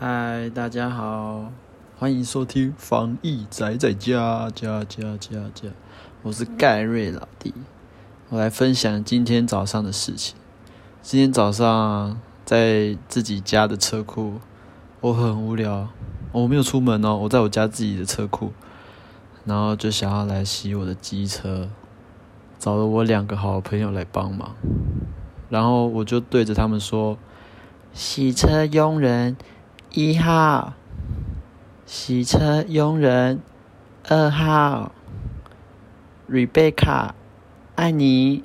嗨，大家好，欢迎收听防疫宅在家家家家家，我是盖瑞老弟，我来分享今天早上的事情。今天早上在自己家的车库，我很无聊，我没有出门哦，我在我家自己的车库，然后就想要来洗我的机车，找了我两个好朋友来帮忙，然后我就对着他们说：“洗车佣人。”一号，洗车佣人。二号，瑞贝卡，爱你。